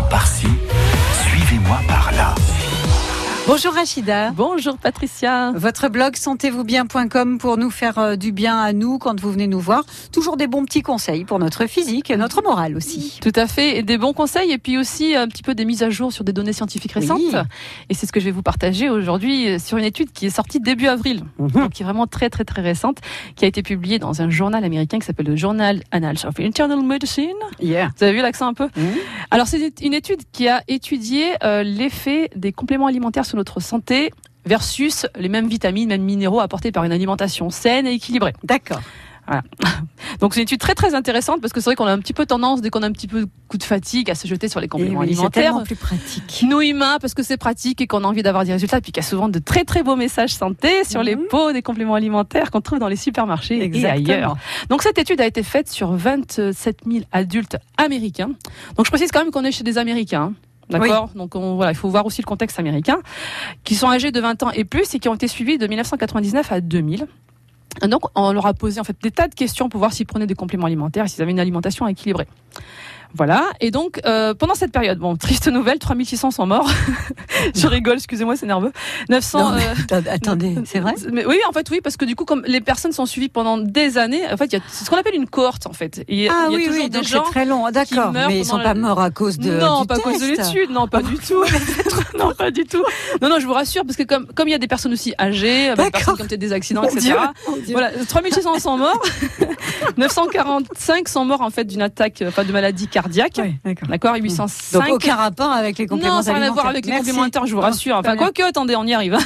Suivez-moi par-ci, suivez-moi par-là. Bonjour Rachida. Bonjour Patricia. Votre blog sentez-vous-bien.com pour nous faire euh, du bien à nous quand vous venez nous voir. Toujours des bons petits conseils pour notre physique et notre morale aussi. Tout à fait, et des bons conseils et puis aussi un petit peu des mises à jour sur des données scientifiques récentes. Oui. Et c'est ce que je vais vous partager aujourd'hui euh, sur une étude qui est sortie début avril, donc qui est vraiment très très très récente, qui a été publiée dans un journal américain qui s'appelle le Journal Annals of Internal Medicine. Yeah. Vous avez vu l'accent un peu? Mhm. Alors c'est une étude qui a étudié euh, l'effet des compléments alimentaires sur notre santé versus les mêmes vitamines, mêmes minéraux apportés par une alimentation saine et équilibrée. D'accord. Donc c'est une étude très très intéressante parce que c'est vrai qu'on a un petit peu tendance, dès qu'on a un petit peu de coup de fatigue, à se jeter sur les Et compléments oui, c'est alimentaires. tellement plus pratique. Nous humains, parce que c'est pratique et qu'on a envie d'avoir des résultats, puis qu'il y a souvent de très très beaux messages santé sur les Mhm. pots des compléments alimentaires qu'on trouve dans les supermarchés et ailleurs. Donc cette étude a été faite sur 27 000 adultes américains. Donc je précise quand même qu'on est chez des Américains. hein. D'accord? Donc on, voilà, il faut voir aussi le contexte américain, qui sont âgés de 20 ans et plus et qui ont été suivis de 1999 à 2000. Donc on leur a posé en fait des tas de questions pour voir s'ils prenaient des compléments alimentaires et s'ils avaient une alimentation équilibrée. Voilà. Et donc, euh, pendant cette période, bon, triste nouvelle, 3600 sont morts. Je rigole, excusez-moi, c'est nerveux. 900. Non, mais euh, attendez, c'est vrai mais oui, en fait, oui, parce que du coup, comme les personnes sont suivies pendant des années, en fait, il y a c'est ce qu'on appelle une cohorte, en fait. Et Ah y a oui, toujours oui, des donc c'est gens. très long. D'accord, mais ils sont pendant pas morts à cause de non, du pas à cause de l'étude, non, pas du tout. non, pas du tout. Non, non, je vous rassure, parce que comme comme il y a des personnes aussi âgées, des personnes qui ont peut-être des accidents, etc. Dieu. Voilà, 3600 sont morts. 945 sont morts en fait d'une attaque, enfin de maladie cardiaque. Oui, d'accord. D'accord, et 805. Donc aucun rapport avec les compléments non, ça n'a rien à voir alimentaires. avec les Merci. complémentaires, je vous rassure. Enfin, quoique, attendez, on y arrive.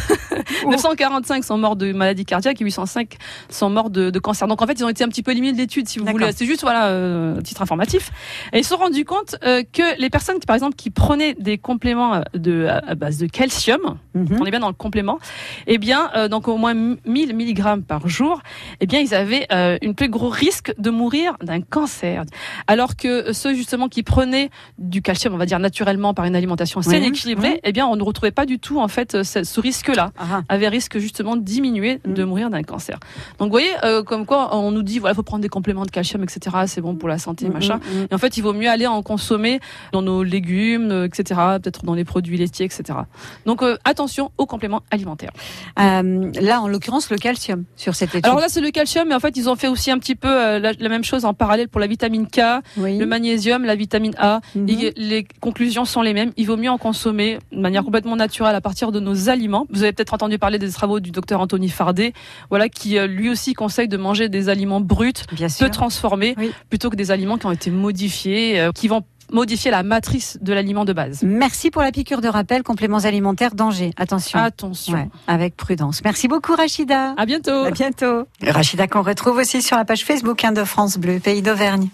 945 sont morts de maladie cardiaque et 805 sont morts de, de cancer. Donc en fait, ils ont été un petit peu éliminés de l'étude, si vous voulez. C'est juste, voilà, euh, titre informatif. Et ils se sont rendus compte euh, que les personnes, qui, par exemple, qui prenaient des compléments euh, de, à base de calcium, Mhm. on est bien dans le complément, eh bien, euh, donc au moins 1000 mg par jour, eh bien, ils avaient euh, une plus gros risque de mourir d'un cancer. Alors que ceux justement qui prenaient du calcium, on va dire naturellement par une alimentation saine et équilibrée, oui. eh bien, on ne retrouvait pas du tout en fait ce, ce risque-là Ah, avait risque justement de diminuer Mm. de mourir d'un cancer. Donc vous voyez, euh, comme quoi on nous dit voilà, faut prendre des compléments de calcium, etc. C'est bon pour la santé, mm, machin. mm, mm. Et en fait, il vaut mieux aller en consommer dans nos légumes, euh, etc. Peut-être dans les produits laitiers, etc. Donc euh, attention aux compléments alimentaires. Euh, là, en l'occurrence, le calcium sur cette étude. Alors là, c'est le calcium, mais en fait, ils ont fait aussi un petit peu euh, la, la même chose en parallèle pour la vitamine K, oui. le magnésium, la vitamine A. Mhm. Et les conclusions sont les mêmes. Il vaut mieux en consommer de manière complètement naturelle à partir de nos aliments. Vous avez peut-être entendu parler des travaux du docteur Anthony Fardet, voilà, qui euh, lui aussi conseille de manger des aliments bruts, Bien sûr. peu transformés, Oui. plutôt que des aliments qui ont été modifiés, euh, qui vont modifier la matrice de l'aliment de base. Merci pour la piqûre de rappel. Compléments alimentaires, danger. Attention. Attention. Ouais, avec prudence. Merci beaucoup, Rachida. À bientôt. À bientôt. Rachida qu'on retrouve aussi sur la page Facebook hein, de France Bleu, Pays d'Auvergne.